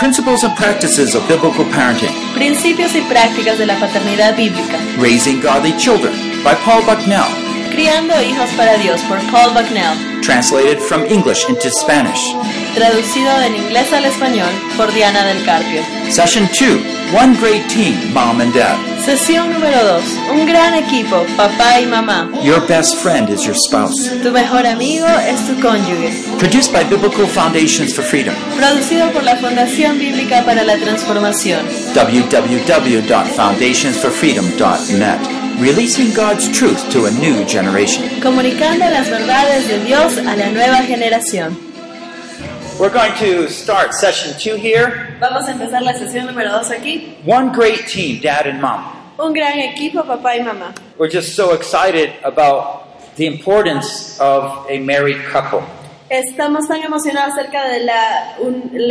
Principles and Practices of Biblical Parenting Principios y prácticas de la paternidad bíblica. Raising Godly Children by Paul Bucknell. Criando hijos para Dios por Paul Bucknell. Translated from English into Spanish. Traducido del inglés al español por Diana del Carpio. Session 2 One Great Team, Mom and Dad. Sesión número 2. Un gran equipo, papá y mamá. Your best friend is your spouse. Tu mejor amigo es tu cónyuge. Produced by Biblical Foundations for Freedom. Producido por la Fundación Bíblica para la Transformación. www.foundationsforfreedom.net. Releasing God's truth to a new generation. Comunicando las verdades de Dios a la nueva generación. We're going to start session 2 here. Vamos a empezar la sesión número 2 aquí. One great team, dad and mom. Un gran equipo, papá y mamá. We're just so excited about the importance of a married couple. Estamos tan emocionados acerca del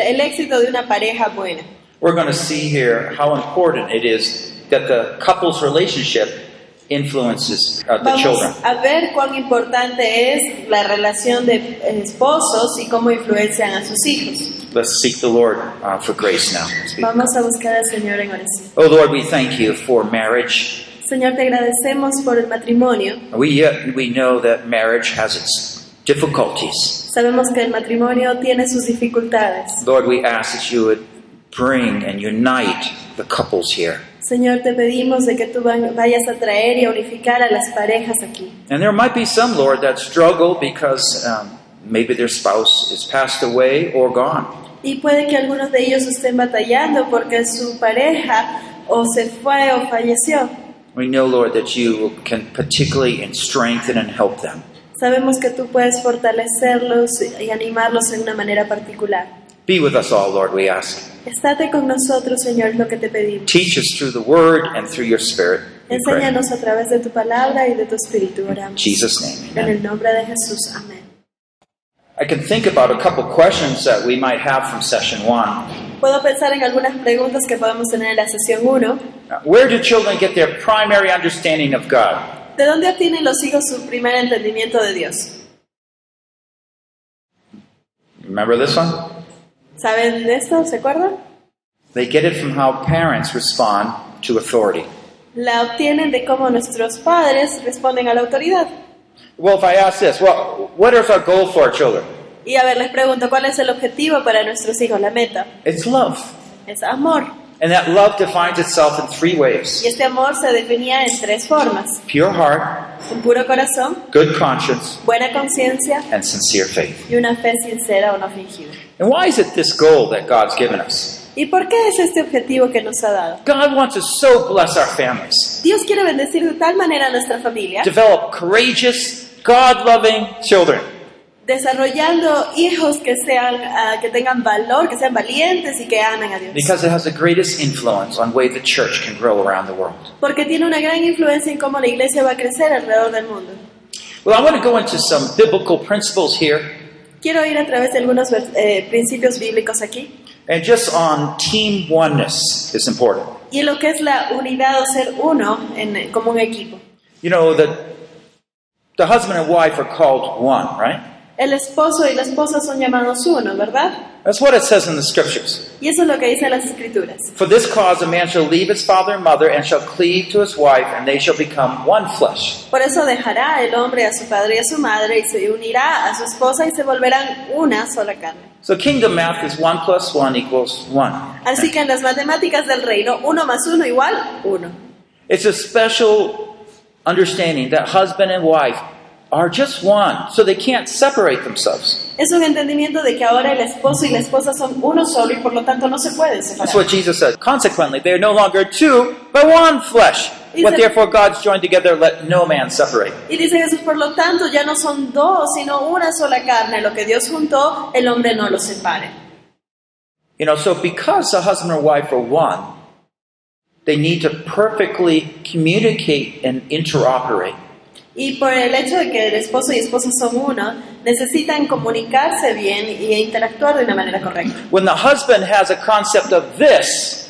el éxito de una pareja buena. We're going to see here how important it is that the couple's relationship influences uh, the Vamos children. a ver cuán importante es la relación de esposos y cómo influencian a sus hijos. Let's seek the Lord uh, for grace now. Vamos a buscar al Señor en oración. Oh Lord, we thank you for marriage. Señor, te agradecemos por el matrimonio. We, uh, we know that marriage has its difficulties. Sabemos que el matrimonio tiene sus dificultades. Lord, we ask that you would bring and unite the couples here. Señor, te pedimos de que tú va- vayas a traer y a unificar a las parejas aquí. And there might be some, Lord, that struggle because um, maybe their spouse is passed away or gone. Y puede que algunos de ellos estén batallando porque su pareja o se fue o falleció. We know, Lord, that you can particularly strengthen and help them. Sabemos que tú puedes fortalecerlos y animarlos en una manera particular. Be with us all, Lord, we ask. Estate con nosotros, Señor, lo que te pedimos. Teach us through the Word and through your Spirit. Enséñanos a través de tu palabra y de tu espíritu, In oramos. Jesus' name, En el nombre de Jesús, amén. I can think about a couple questions that we might have from session one. Puedo pensar en algunas preguntas que podemos tener en la sesión 1. Where do children get their primary understanding of God? ¿De dónde obtienen los hijos su primer entendimiento de Dios? Remember this one? ¿Saben de esto? ¿Se acuerdan? They get it from how parents respond to authority. La obtienen de cómo nuestros padres responden a la autoridad. Well, if I ask this, well, what is our goal for our children? Y a ver, les pregunto, ¿cuál es el objetivo para nuestros hijos? La meta It's love. es amor. And that love defines itself in three ways Y este amor se definía en tres formas. pure heart, Un puro corazón, good conscience, buena conciencia and sincere faith. y una fe sincera o no fingida. And why is it this goal that God's given us? ¿Y por qué es este objetivo que nos ha dado? God wants to so bless our families, Dios quiere bendecir de tal manera a nuestra familia, develop courageous, God loving children. Desarrollando hijos que sean ah, que tengan valor, que sean valientes y que amen a Dios. Because it has the greatest influence on way the church can grow around the world. Porque tiene una gran influencia en cómo la iglesia va a crecer alrededor del mundo. Well, I want to go into some biblical principles here, Quiero ir a través de algunos eh, principios bíblicos aquí. and just on team oneness is important. Y lo que es la unidad o ser uno en, como un equipo. You know that the husband and wife are called one, right? El esposo y la esposa son llamados uno, ¿verdad? That's what it says in the scriptures. Y eso es lo que dicen las escrituras. For this cause a man shall leave his father and mother and shall cleave to his wife, and they shall become one flesh. Por eso dejará el hombre a su padre y a su madre y se unirá a su esposa y se volverán una sola carne. So kingdom math is one plus one equals one. Así que en las matemáticas del reino, uno más uno igual uno. It's a special understanding that husband and wife are just one, so they can't separate themselves. Es un entendimiento de que ahora el esposo y la esposa son uno solo y por lo tanto no se pueden That's what Jesus said. Consequently, they are no longer two, but one flesh. What therefore God's joined together, let no man separate. Y dice Jesús, por lo tanto ya no son dos, sino una sola carne. Lo que Dios juntó, el hombre no lo separe. You know, so because a husband or wife are one, they need to perfectly communicate and interoperate. Y por el hecho de que el esposo y esposa son uno, necesitan comunicarse bien e interactuar de una manera correcta. When the husband has a concept of this,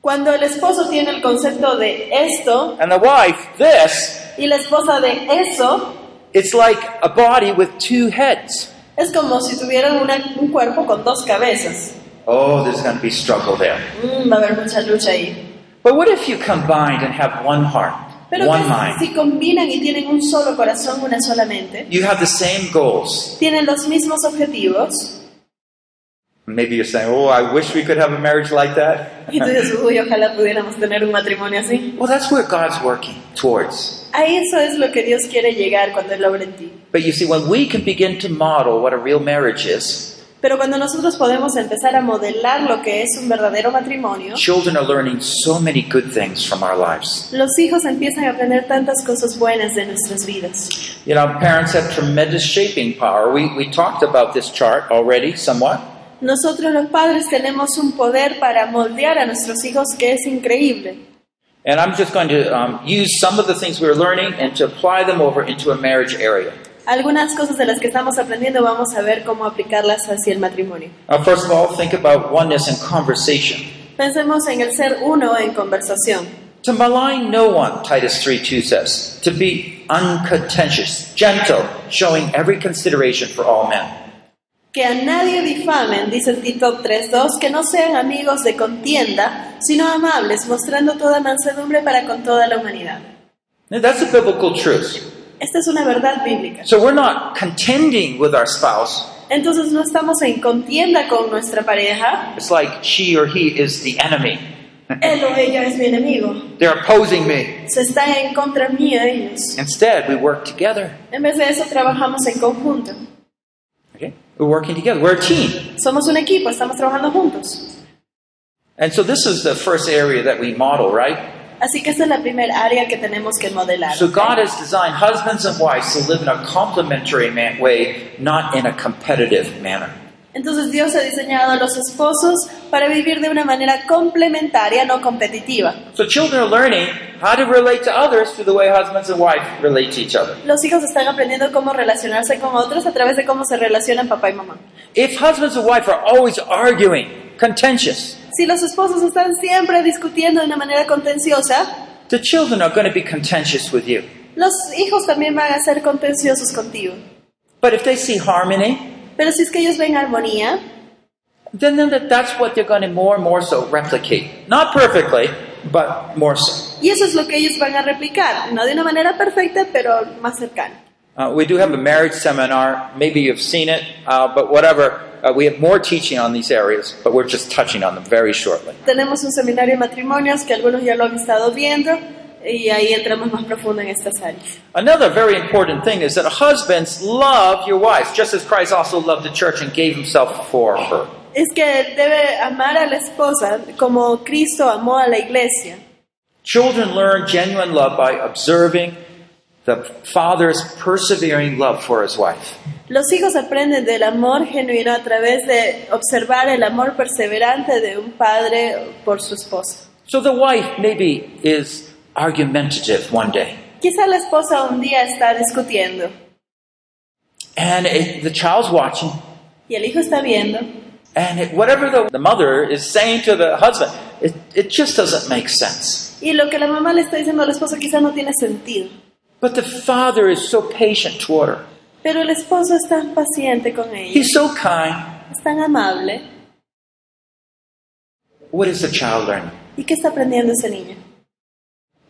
Cuando el esposo tiene el concepto de esto and the wife this, y la esposa de eso, it's like a body with two heads. es como si tuvieran una- un cuerpo con dos cabezas. oh, there's going to be struggle there. Mm, va a haber mucha lucha ahí. But what if you combined and have one heart, Pero one ¿qué mind? si combinan y tienen un solo corazón, una sola mente? You have the same goals. Tienen los mismos objetivos. Maybe you're saying, oh, I wish we could have a marriage like that. Y tú dices, uy, ojalá pudiéramos tener un matrimonio así. well, that's where God's working towards. A eso es lo que Dios quiere llegar cuando Él obra en ti. But you see, when we can begin to model what a real marriage is, Pero cuando nosotros podemos empezar a modelar lo que es un verdadero matrimonio, children are learning so many good things from our lives. los hijos empiezan a aprender tantas cosas buenas de nuestras vidas. You know, parents have tremendous shaping power. We, we talked about this chart already somewhat. Nosotros los padres tenemos un poder para moldear a nuestros hijos que es increíble. And I'm just going to um, use some of the things we're learning and to apply them over into a marriage area. Algunas cosas de las que estamos aprendiendo vamos a ver cómo aplicarlas hacia el matrimonio. Uh, first of all, think about oneness and conversation. Pensemos en el ser uno en conversación. To malign no one, Titus 3:2 says. To be uncontentious, gentle, showing every consideration for all men. Que a nadie difamen, dice Tito 3.2, que no sean amigos de contienda, sino amables, mostrando toda mansedumbre para con toda la humanidad. Now, that's a biblical truth. Esta es una verdad bíblica. So we're not contending with our spouse. Entonces no estamos en contienda con nuestra pareja. It's like she or he is the enemy. Él o ella es mi enemigo. They're opposing me. Se están en contra mía ellos. Instead, we work together. En vez de eso trabajamos en conjunto. Okay? We're working together. We're a team. Somos un equipo, estamos trabajando juntos. And so this is the first area that we model, right? Así que esta es la primera área que tenemos que modelar. So God has designed husbands and wives to live in a complementary way, not in a competitive manner. Entonces Dios ha diseñado a los esposos para vivir de una manera complementaria, no competitiva. So children are learning how to relate to others through the way husbands and wife relate to each other. Los hijos están aprendiendo cómo relacionarse con otros a través de cómo se relacionan papá y mamá. If husbands and wife are always arguing, contentious, Si los esposos están siempre discutiendo de una manera contenciosa, the children are going to be contentious with you. los hijos también van a ser contenciosos contigo. But if they see harmony, Pero si es que ellos ven armonía, then, then that- that's what they're going to more and more so replicate. Not perfectly, but more so. y eso es lo que ellos van a replicar, no de una manera perfecta, pero más cercana. Uh, we do have a marriage seminar. Maybe you've seen it, uh, but whatever. Uh, we have more teaching on these areas, but we're just touching on them very shortly. Tenemos un seminario de matrimonios que algunos ya lo han estado viendo y ahí entramos más profundo en estas áreas. Another very important thing is that husbands love your wives, just as Christ also loved the church and gave himself for her. Es que debe amar a la esposa como Cristo amó a la iglesia. Children learn genuine love by observing the father's persevering love for his wife. Los hijos aprenden del amor genuino a través de observar el amor perseverante de un padre por su esposa. So the wife maybe is argumentative one day, Quizá la esposa un día está discutiendo and it, the child's watching, y el hijo está viendo and it, whatever the, the mother is saying to the husband, it, it just doesn't make sense. y lo que la mamá le está diciendo a la esposa quizá no tiene sentido. But the father is so patient toward her. Pero el esposo es tan paciente con ella, He's so kind. es tan amable. What is the child learning? ¿Y qué está aprendiendo ese niño?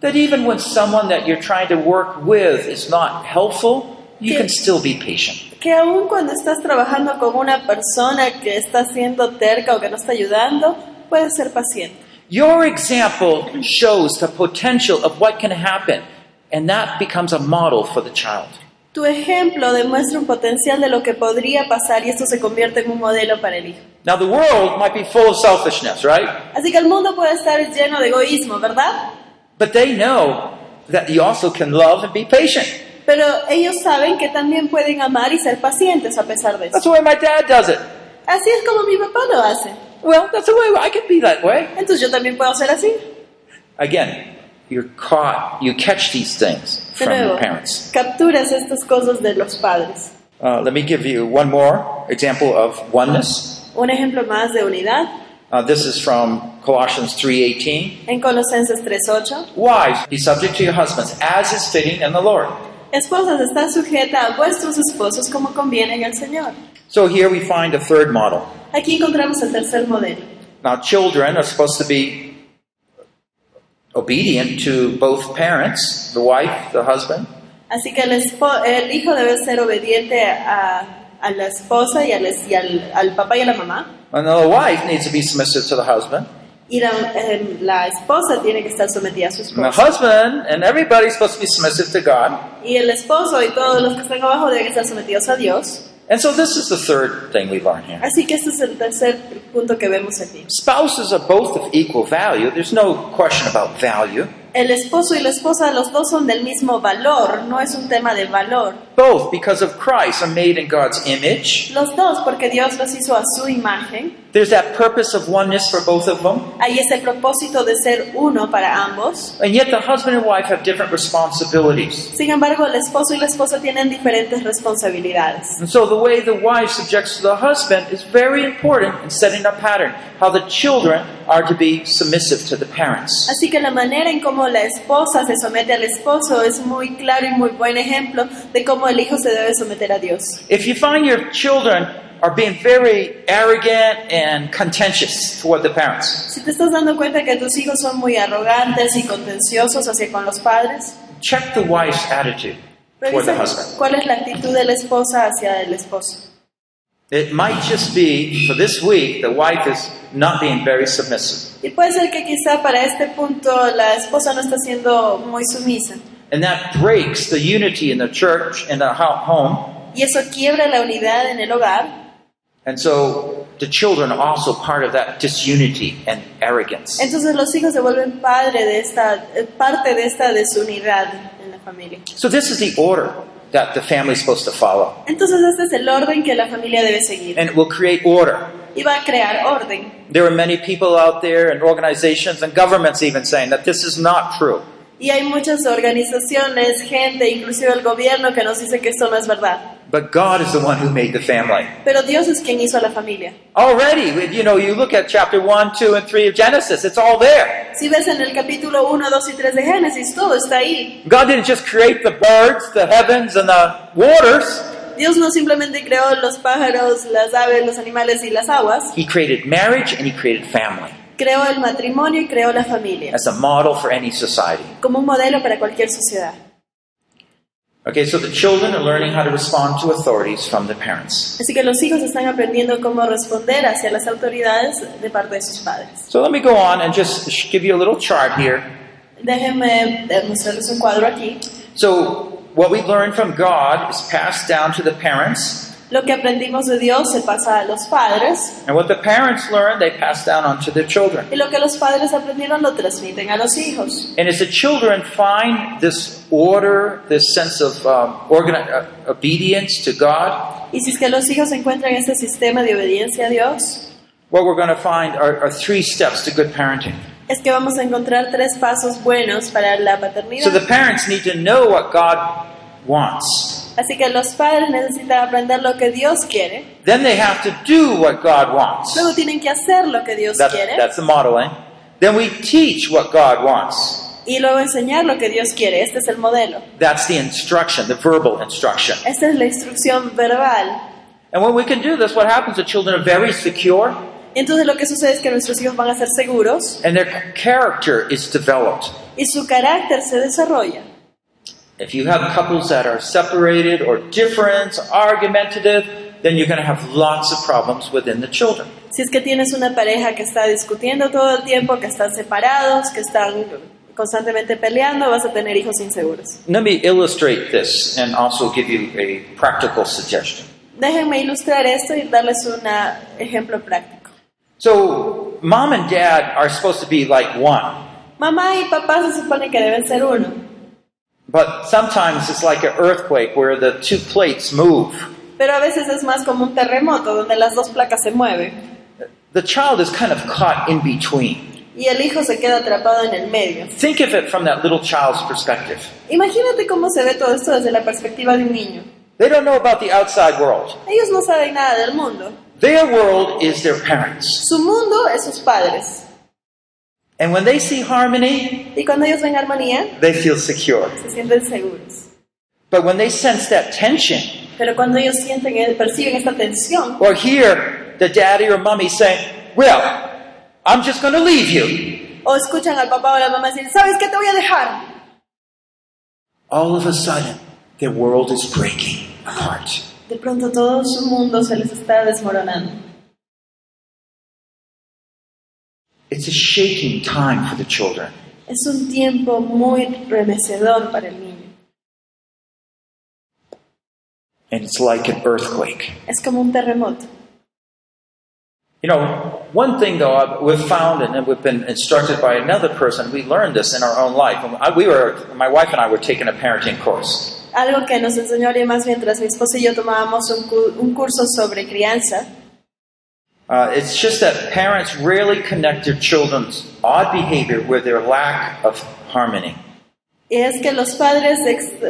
That even when someone that you're trying to work with is not helpful, you Sí. can still be patient. Que aun cuando estás trabajando con una persona que está siendo terca o que no está ayudando, puedes ser paciente. Your example shows the potential of what can happen, and that becomes a model for the child. Tu ejemplo demuestra un potencial de lo que podría pasar y esto se convierte en un modelo para el hijo. Now, the world might be full of selfishness, right? Así que el mundo puede estar lleno de egoísmo, ¿verdad? But they know that you also can love and be patient. Pero ellos saben que también pueden amar y ser pacientes a pesar de That's eso. the way my dad does it. Así es como mi papá lo hace. Well, that's the way I can be that way. Entonces yo también puedo ser así. Again, you're caught, you catch these things from your parents. capturas estas cosas de los padres. Uh, let me give you one more example of oneness. Un ejemplo más de unidad Uh, this is from Colossians 3:18. en Colosenses 3.8. Wives, be subject to your husbands, as is fitting in the Lord. Esposas, está sujeta a vuestros esposos como conviene en el Señor. So here we find a third model. Aquí encontramos el tercer modelo. Now, children are supposed to be obedient to both parents, the wife, the husband. Así que el, el hijo debe ser obediente a, a la esposa y, al, y al, al papá y a la mamá. And the wife needs to be submissive to the husband. Y la, eh, la esposa tiene que estar sometida a su And the esposo. husband and everybody's supposed to be submissive to God. Y el esposo y todos los que están abajo deben estar sometidos a Dios. And so this is the third thing we learn here. Así que este es el tercer punto que vemos aquí. Spouses are both of equal value. There's no question about value. El esposo y la esposa, los dos son del mismo valor, no es un tema de valor. Both, because of Christ, are made in God's image. Los dos, porque Dios los hizo a su imagen. There's that purpose of oneness for both of them. Hay ese propósito de ser uno para ambos. And yet the husband and wife have different responsibilities. Sin embargo, el esposo y la esposa tienen diferentes responsabilidades. And so the way the wife subjects to the husband is very important in setting a pattern. How the children are to be submissive to the parents. Así que la manera en cómo la esposa se somete al esposo es muy claro y muy buen ejemplo de cómo el hijo se debe someter a Dios. If you find your children are being very arrogant and contentious toward the parents, Si te estás dando cuenta que tus hijos son muy arrogantes y contenciosos hacia con los padres, check the wife's attitude toward the revisa husband. cuál es la actitud de la esposa hacia el esposo. It might just be for this week the wife is not being very submissive. Y puede ser que quizá para este punto la esposa no está siendo muy sumisa. And that breaks the unity in the church and the home. Y eso quiebra la unidad en el hogar. And so the children are also part of that disunity and arrogance. Entonces los hijos se vuelven padre de esta, eh, parte de esta desunidad en la familia. So this is the order that the family is supposed to follow. Entonces este es el orden que la familia debe seguir. And it will create order. Y va a crear orden. There are many people out there and organizations and governments even saying that this is not true. Y hay muchas organizaciones, gente, inclusive el gobierno que nos dice que esto no es verdad. But God is the one who made the family. Pero Dios es quien hizo la familia. Already, you know, you look at chapter 1, 2, and 3 of Genesis, it's all there. Si ves en el capítulo 1, 2 y 3 de Génesis, todo está ahí. God didn't just create the birds, the heavens, and the waters. Dios no simplemente creó los pájaros, las aves, los animales y las aguas, He created marriage and He created family creó el matrimonio y creó la familia, as a model for any society. como un modelo para cualquier sociedad. Okay, so the children are learning how to respond to authorities from the parents. Así que los hijos están aprendiendo cómo responder hacia las autoridades de parte de sus padres. So let me go on and just give you a little chart here. Déjenme eh, mostrarles un cuadro aquí. So, what we learn from God is passed down to the parents, Lo que aprendimos de Dios se pasa a los padres and what the parents learn, they pass down onto their children. y lo que los padres aprendieron lo transmiten a los hijos. And as the children find this order, this sense of um, uh, obedience to God, Y si es que los hijos encuentran este sistema de obediencia a Dios, what we're going to find are, are three steps to good parenting. es que vamos a encontrar tres pasos buenos para la So the paternidad. parents need to know what God wants. Así que los padres necesitan aprender lo que Dios quiere. Then they have to do what God wants. Luego tienen que hacer lo que Dios That- quiere. that's the modeling. Then we teach what God wants. Y luego enseñar lo que Dios quiere. Este es el modelo. That's the instruction, the verbal instruction. Esta es la instrucción verbal. And when we can do this, what happens? The children are very secure entonces lo que sucede es que nuestros hijos van a ser seguros and their character is developed. y su carácter se desarrolla. If you have couples that are separated or different, argumentative, then you're going to have lots of problems within the children. Si es que tienes una pareja que está discutiendo todo el tiempo, que están separados, que están constantemente peleando, vas a tener hijos inseguros. Let me illustrate this and also give you a practical suggestion. Déjenme ilustrar esto y darles un ejemplo práctico. So, mom and dad are supposed to be like one, Mamá y papá se supone que deben ser uno, but sometimes it's like an earthquake where the two plates move. pero a veces es más como un terremoto donde las dos placas se mueven The child is kind of caught in between. y el hijo se queda atrapado en el medio. Think of it from that little child's perspective. Imagínate cómo se ve todo esto desde la perspectiva de un niño. They don't know about the outside world. Ellos no saben nada del mundo. Their world is their parents. Su mundo es sus padres. And when they see harmony, Y cuando ellos ven armonía, they feel secure. se sienten seguros. But when they sense that tension, Pero cuando ellos sienten, perciben esta tensión, or hear the daddy or mommy saying, Well, I'm just going to leave you. O escuchan al papá o la mamá decir, ¿sabes qué te voy a dejar? All of a sudden, their world is breaking apart. De pronto todo su mundo se les está desmoronando. It's a shaking time for the children. Es un tiempo muy remecedor para el niño. And it's like an earthquake. Es como un terremoto. You know, one thing though we've found, and we've been instructed by another person, we learned this in our own life. We were, my wife and I were taking a parenting course. Algo que nos enseñó más mientras mi esposa y yo tomábamos un, un curso sobre crianza. Uh, it's just that parents rarely connect their children's odd behavior with their lack of harmony. Es que los padres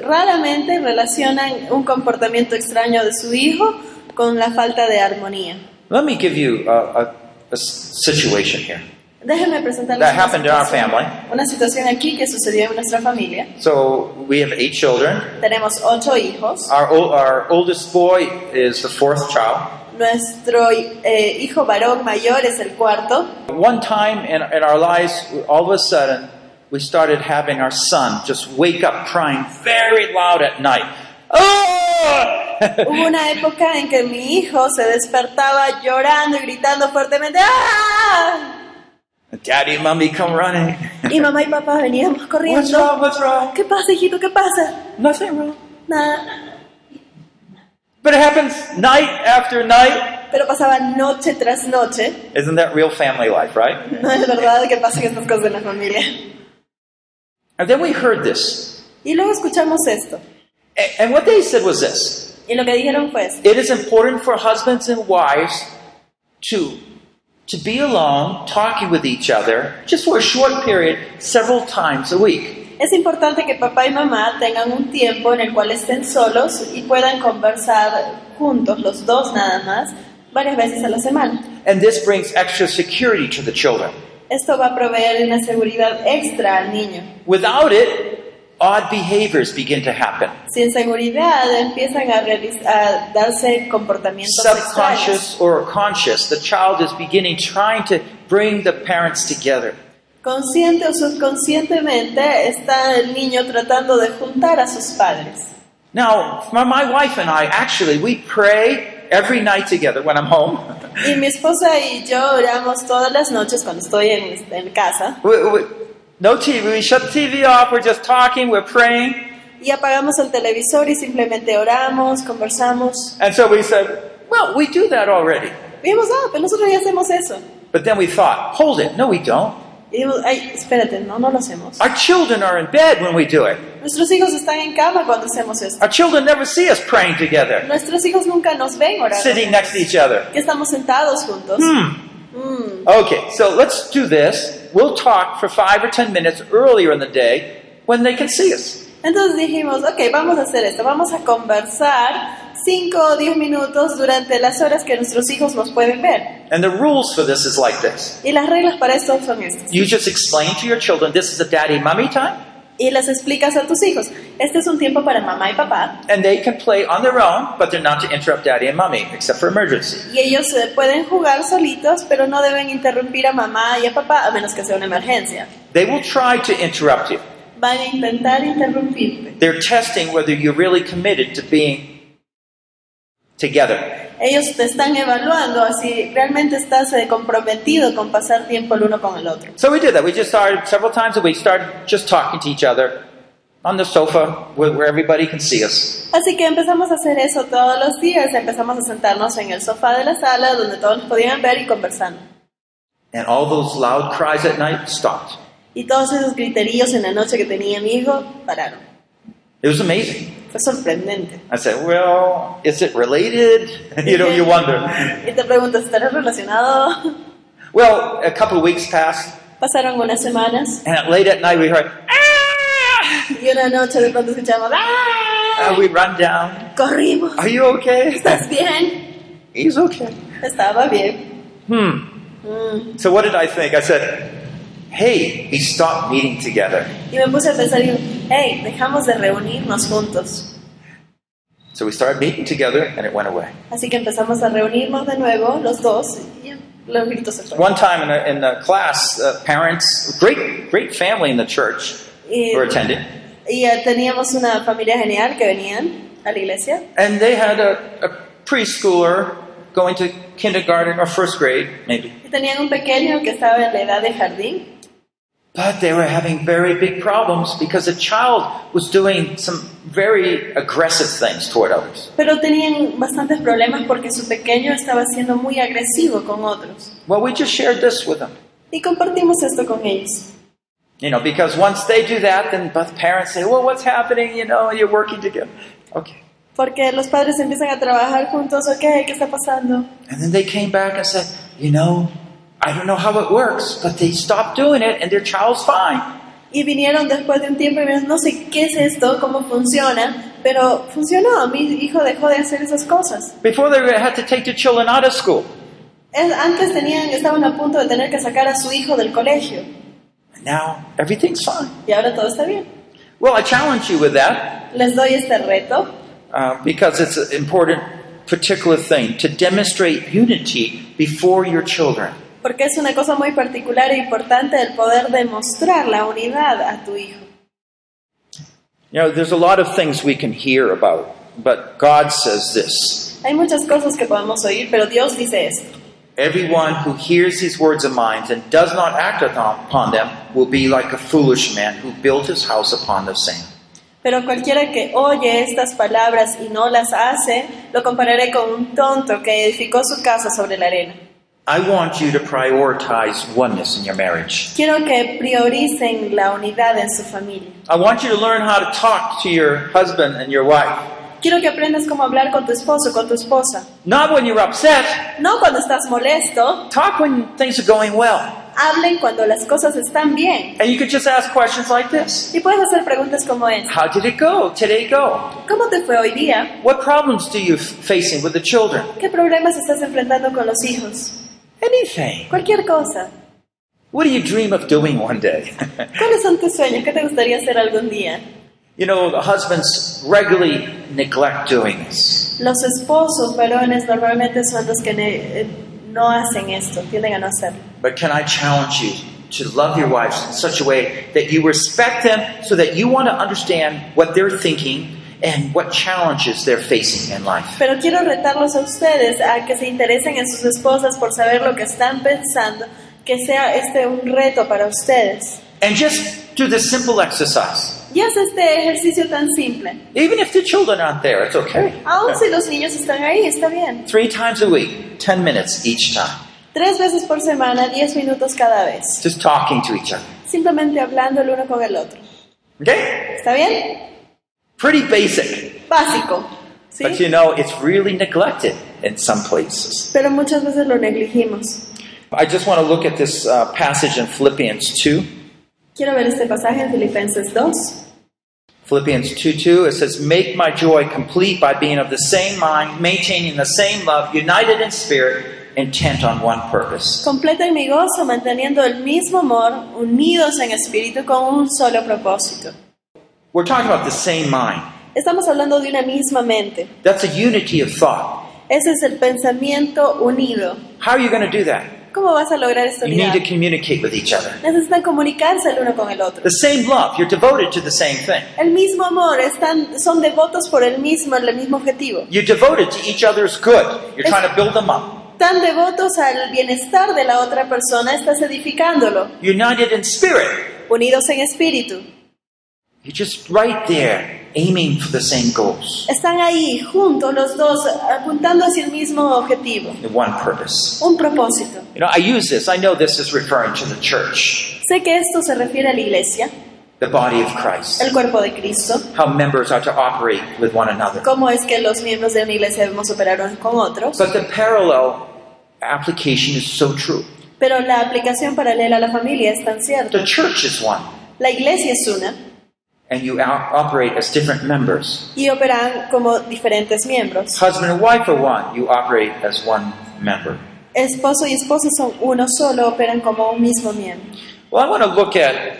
raramente relacionan un comportamiento extraño de su hijo con la falta de armonía. Let me give you a situation here. Déjenme presentarles That una happened in our family. una situación aquí que sucedió en nuestra familia. So we have eight children. Tenemos ocho hijos. Our, our oldest boy is the fourth child. Nuestro eh, hijo varón mayor es el cuarto. One time in, in our lives, all of a sudden, we started having our son just wake up crying very loud at night. Hubo una época en que mi hijo se despertaba llorando y gritando fuertemente. ¡Ah! Daddy, mommy, come running. Y mamá y papá veníamos What's corriendo. wrong? What's wrong? ¿Qué pasa, hijito? ¿Qué pasa? Nothing wrong. Nada. But it happens night after night. Pero pasaba noche tras noche. Isn't that real family life, right? No es verdad que pasan estas cosas en la familia. And then we heard this. Y luego escuchamos esto. A- And what they said was this Y lo que dijeron fue esto. It is important for husbands and wives to, to be alone, talking with each other, just for a short period, several times a week. Es importante que papá y mamá tengan un tiempo en el cual estén solos y puedan conversar juntos, los dos nada más, varias veces a la semana. And this brings extra security to the children. Esto va a proveer una seguridad extra al niño. Without it, odd behaviors begin to happen. Sin seguridad empiezan a, a darse comportamientos extraños. Subconscious or conscious, the child is beginning trying to bring the parents together. Consciente o subconscientemente está el niño tratando de juntar a sus padres. Now, my, my wife and I actually we pray every night together when I'm home. Y mi esposa y yo oramos todas las noches cuando estoy en, en casa We- we- no TV. We shut TV off. We're just talking. We're praying. y apagamos el televisor y simplemente oramos, conversamos. And so we said, well, we do that already. Y dijimos, ah, pero nosotros ya hacemos eso. But then we thought, hold it. No, we don't. Y ay, espérate, no, no lo hacemos. Our children are in bed when we do it. Nuestros hijos están en cama cuando hacemos esto. Our children never see us praying together, Nuestros hijos nunca nos ven orando. sitting next to each other. Que estamos sentados juntos. Hmm. Mm. Okay, so let's do this. We'll talk for five or ten minutes earlier in the day when they can see us. Entonces dijimos, ok, vamos a hacer esto, vamos a conversar 5 o 10 minutos durante las horas que nuestros hijos nos pueden ver. And the rules for this is like this. Y las reglas para esto son estas. You just explain to your children this is a daddy mommy time, Y las explicas a tus hijos. Este es un tiempo para mamá y papá. and they can play on their own, but they're not to interrupt daddy and mommy, except for emergency. Y ellos eh, pueden jugar solitos, pero no deben interrumpir a mamá y a papá a menos que sea una emergencia. They will try to interrupt you. Van a intentar interrumpirte. They're testing whether you're really committed to being together. Ellos te están evaluando a si realmente estás eh, comprometido con pasar tiempo el uno con el otro. So we did that. We just started several times a week, started just talking to each other on the sofa where, where everybody can see us. Así que empezamos a hacer eso todos los días. Empezamos a sentarnos en el sofá de la sala donde todos nos podían ver y conversando. And all those loud cries at night stopped. Y todos esos griteríos en la noche que tenía mi hijo pararon. It was amazing. Fue sorprendente. I said, well, is it related? you know, you wonder. Y te preguntas, ¿estará relacionado? Well, a couple of weeks passed, Pasaron unas semanas and late at night we heard, ah! y una noche de pronto escuchamos, ¡ah! And we run down. Corrimos. Are you okay? ¿Estás bien? He's okay. Estaba bien. Hmm. Mm. So what did I think? I said, hey, we stopped meeting together. Y me puse a pensar, digo, hey, dejamos de reunirnos juntos. So we started meeting together and it went away. Así que empezamos a reunirnos de nuevo, los dos, y los gritos se fueron. One time in a, in a class, uh, parents, great, great family in the church Y, were attending, y, eh, teníamos una familia genial que venían a la iglesia and they had a, a preschooler going to kindergarten or first grade, maybe. y tenían un pequeño que estaba en la edad de jardín. But they were having very big problems because the child was doing some very aggressive things toward others. Pero tenían bastantes problemas porque su pequeño estaba siendo muy agresivo con otros. Well, we just shared this with them. Y compartimos esto con ellos. You know, because once they do that, then both parents say, well, what's happening? You know, you're working together. Okay. Porque los padres empiezan a trabajar juntos, ok, ¿qué está pasando? And then they came back and said, you know, I don't know how it works, but they stopped doing it and their child's fine. Y vinieron después de un tiempo y me dijeron, no sé qué es esto, cómo funciona, pero funcionó, mi hijo dejó de hacer esas cosas. Before they had to take their children out of school. Antes tenían, estaban a punto de tener que sacar a su hijo del colegio And now everything's fine. y ahora todo está bien. Well, I challenge you with that Les doy este reto uh, because it's an important, particular thing to demonstrate unity before your children. Porque es una cosa muy particular e importante el poder demostrar la unidad a tu hijo. You know, there's a lot of things we can hear about, but God says this Hay muchas cosas que podemos oír, pero Dios dice esto. Everyone who hears these words of mine and does not act upon them will be like a foolish man who built his house upon the sand. Pero cualquiera que oye estas palabras y no las hace, lo compararé con un tonto que edificó su casa sobre la arena. I want you to prioritize oneness in your marriage. Quiero que prioricen la unidad en su familia. I want you to learn how to talk to your husband and your wife. Quiero que aprendas cómo hablar con tu esposo, con tu esposa. Not when you're upset, No cuando estás molesto, talk when things are going well. hablen cuando las cosas están bien. And you could just ask questions like this Y puedes hacer preguntas como esta. How did it go? Today go? ¿Cómo te fue hoy día? What problems do you facing with the children? ¿Qué problemas estás enfrentando con los hijos? Anything. Cualquier cosa. What do you dream of doing one day? ¿Cuáles son tus sueños? ¿Qué te gustaría hacer algún día? you know, the husbands regularly neglect doing this. Los esposos varones normalmente son los que eh, no hacen esto, tienden a no hacerlo. But can I challenge you to love your wives in such a way that you respect them so that you want to understand what they're thinking and what challenges they're facing in life? Pero quiero retarlos a ustedes a que se interesen en sus esposas por saber lo que están pensando, que sea este un reto para ustedes. And just do this simple exercise. Y haz este ejercicio tan simple. Even if the children aren't there, it's okay. Aun si los niños están ahí, está bien. Three times a week, 10 minutes each time. Tres veces por semana, diez minutos cada vez. Just talking to each other. Simplemente hablando el uno con el otro. Okay? ¿Está bien? Pretty basic. Básico. ¿sí? But you know, it's really neglected in some places. Pero muchas veces lo negligimos. I just want to look at this uh, passage in Philippians 2. Quiero ver este pasaje en Filipenses 2. Philippians 2 2, it says, Make my joy complete by being of the same mind, maintaining the same love, united in spirit, intent on one purpose. Completen mi gozo manteniendo el mismo amor, unidos en espíritu con un solo propósito. We're talking about the same mind. Estamos hablando de una misma mente. That's a unity of thought. Ese es el pensamiento unido. How are you going to do that? ¿Cómo vas a lograr esta You need to communicate with each other. Necesitan comunicarse el uno con el otro. The same love, you're devoted to the same thing. El mismo amor, están, son devotos por el mismo, el mismo objetivo. You're devoted to each other's good. You're trying to build them up. Tan devotos al bienestar de la otra persona, estás edificándolo. United in spirit. Unidos en espíritu. You're just right there, aiming for the same goals, Están ahí juntos los dos, apuntando hacia el mismo objetivo. the one purpose. Un propósito. You know, I use this. I know this is referring to the church, Sé que esto se refiere a la iglesia, the body of Christ, el cuerpo de Cristo. how members are to operate with one another. Cómo es que los miembros de una iglesia debemos operar unos con otros. But the parallel application is so true. Pero la aplicación paralela a la familia es tan cierta. The church is one, La iglesia es una and you operate as different members. y operan como diferentes miembros. Husband and wife are one, you operate as one member. Esposo y esposa son uno solo, operan como un mismo miembro. Well, I want to look at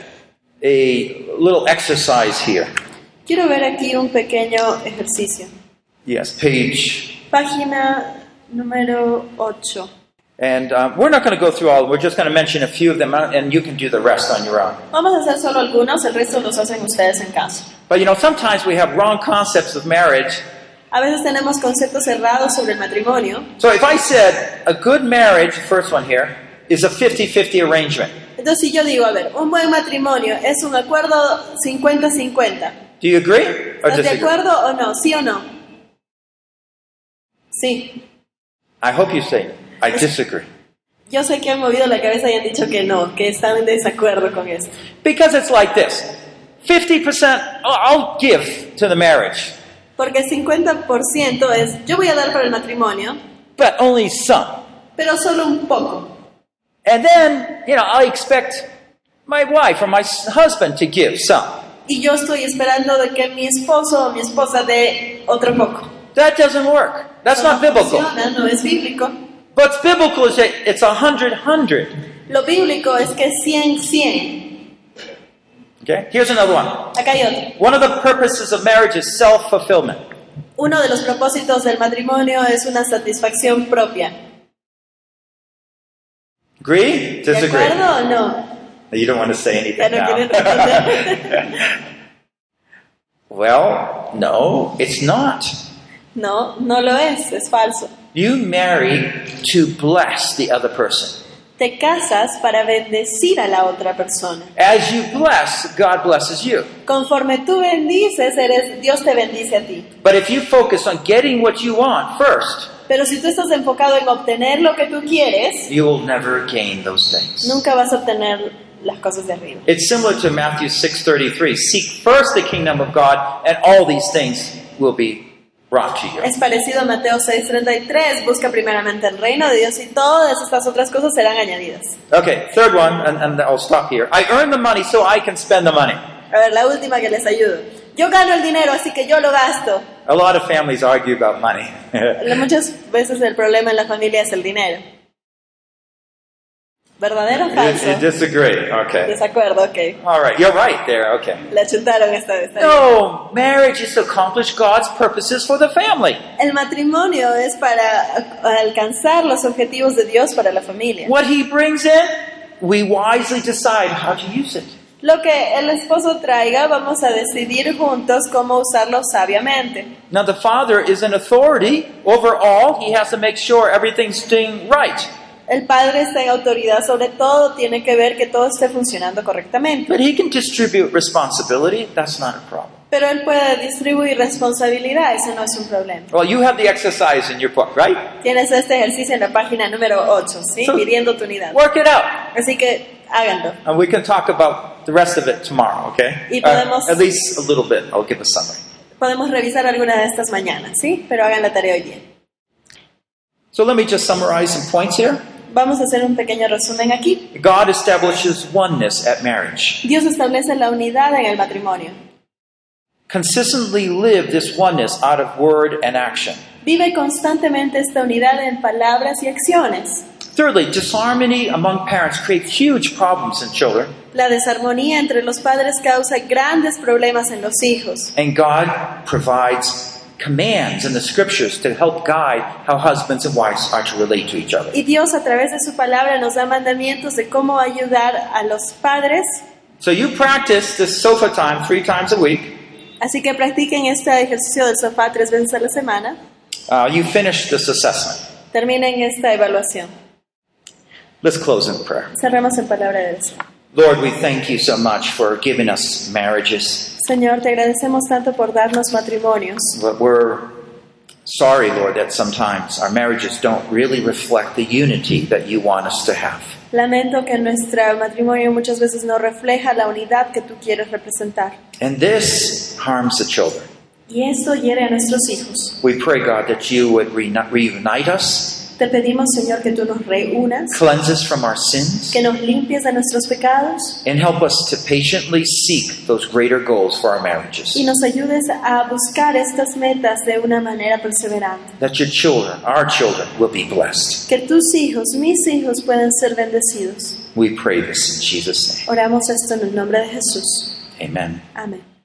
a little exercise here. Quiero ver aquí un pequeño ejercicio. Yes, page. Página número 8. And um, we're not going to go through all. We're just going to mention a few of them, uh, and you can do the rest on your own. Vamos a hacer solo algunos, el resto los hacen ustedes en casa. But you know, sometimes we have wrong concepts of marriage. A veces tenemos conceptos errados sobre el matrimonio. So if I said a good marriage, first one here, is a 50-50 arrangement. Entonces, si yo digo, a ver, un buen matrimonio es un acuerdo 50-50. Do you agree or ¿Estás de disagree? acuerdo o no? ¿Sí o no? Sí. I hope you say I disagree. Yo sé que han movido la cabeza y han dicho que no, que están en desacuerdo con esto. Because it's like this. 50% I'll I'll give to the marriage, Porque el 50% es, yo voy a dar para el matrimonio, but only some. pero solo un poco. And then, you know, I expect my wife or my husband to give some. Y yo estoy esperando de que mi esposo o mi esposa dé otro poco. That doesn't work. That's not no biblical. funciona, no es bíblico. What's biblical is that it's a hundred hundred. Lo bíblico es que 100, 100. Okay? Here's another one. Acá hay otro. One of the purposes of marriage is self fulfillment. Uno de los propósitos del matrimonio es una satisfacción propia. Agree? ¿De Disagree? acuerdo o no? You don't want to say anything now. well, no, it's not. No, no lo es, es falso. You marry to bless the other person. Te casas para bendecir a la otra persona. As you bless, God blesses you. Conforme tú bendices, eres, Dios te bendice a ti. But if you focus on getting what you want first, Pero si tú estás enfocado en obtener lo que tú quieres, you will never gain those things. nunca vas a obtener las cosas de arriba. It's similar to Matthew 6:33. Seek first the kingdom of God, and all these things will be brought to you. Es parecido a Mateo 6:33, busca primeramente el reino de Dios y todas estas otras cosas serán añadidas. Okay, third one, and, and I'll stop here. I earn the money so I can spend the money. A ver, la última que les ayudo. Yo gano el dinero, así que yo lo gasto. A lot of families argue about money. Muchas veces el problema en la familia es el dinero. ¿Verdadero o you, falso? you disagree. Okay. Desacuerdo, ok. All right, you're right there. Okay. La chutaron esta vez. No, marriage is to accomplish God's purposes for the family. El matrimonio es para alcanzar los objetivos de Dios para la familia. What He brings in, we wisely decide how to use it. Lo que el esposo traiga, vamos a decidir juntos cómo usarlo sabiamente. Now, the father is an authority over all. He has to make sure everything's doing right. El padre está en autoridad sobre todo, tiene que ver que todo esté funcionando correctamente. But he can distribute responsibility. That's not a problem. Pero él puede distribuir responsabilidad, eso no es un problema. Well, you have the exercise in your book, right? Tienes este ejercicio en la página número 8, ¿sí? So- Midiendo tu unidad. Work it out. Así que háganlo. And we can talk about the rest of it tomorrow, okay? Y Uh, podemos- at least a little bit. I'll give a summary. Podemos revisar alguna de estas mañanas, ¿sí? Pero hagan la tarea hoy día. So let me just summarize some points here. Vamos a hacer un pequeño resumen aquí. God establishes oneness at marriage. Dios establece la unidad en el matrimonio. Consistently live this oneness out of word and action. Vive constantemente esta unidad en palabras y acciones. Thirdly, disharmony among parents creates huge problems in children, La desarmonía entre los padres causa grandes problemas en los hijos. and God provides commands in the scriptures to help guide how husbands and wives are to relate to each other. Y Dios a través de su palabra nos da mandamientos de cómo ayudar a los padres. So you practice this sofa time three times a week. Así que practiquen este ejercicio del sofá tres veces a la semana. Uh, you finish this assessment. Terminen esta evaluación. Let's close in prayer. Cerramos en palabra de Dios. Lord, we thank you so much for giving us marriages. Señor, te agradecemos tanto por darnos matrimonios. But we're sorry, Lord, that sometimes our marriages don't really reflect the unity that you want us to have. Lamento que nuestro matrimonio muchas veces no refleja la unidad que tú quieres representar. And this harms the children. Y esto hiere a nuestros hijos. We pray, God, that you would reunite us, Te pedimos, Señor, que tú nos reúnas, cleanse us from our sins, que nos limpies de nuestros pecados and help us to patiently seek those greater goals for our marriages. y nos ayudes a buscar estas metas de una manera perseverante. That your children, our children, will be blessed. Que tus hijos, mis hijos, puedan ser bendecidos. We pray this in Jesus' name. Oramos esto en el nombre de Jesús. Amen. Amén.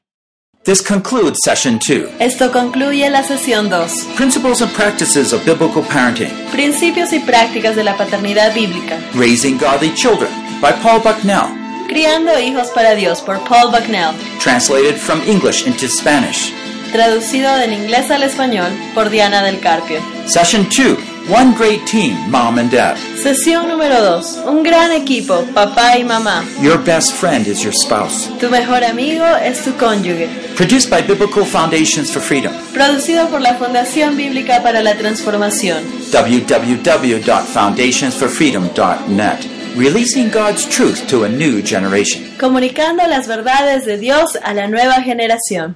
This concludes session 2. Esto concluye la sesión 2. Principles and practices of biblical parenting. Principios y prácticas de la paternidad bíblica. Raising Godly Children by Paul Bucknell. Criando hijos para Dios por Paul Bucknell. Translated from English into Spanish. Traducido del inglés al español por Diana del Carpio. Session 2. One great team, mom and dad. Sesión número 2. Un gran equipo, papá y mamá. Your best friend is your spouse. Tu mejor amigo es tu cónyuge. Produced by Biblical Foundations for Freedom. Producido por la Fundación Bíblica para la Transformación. www.foundationsforfreedom.net. Releasing God's truth to a new generation. Comunicando las verdades de Dios a la nueva generación.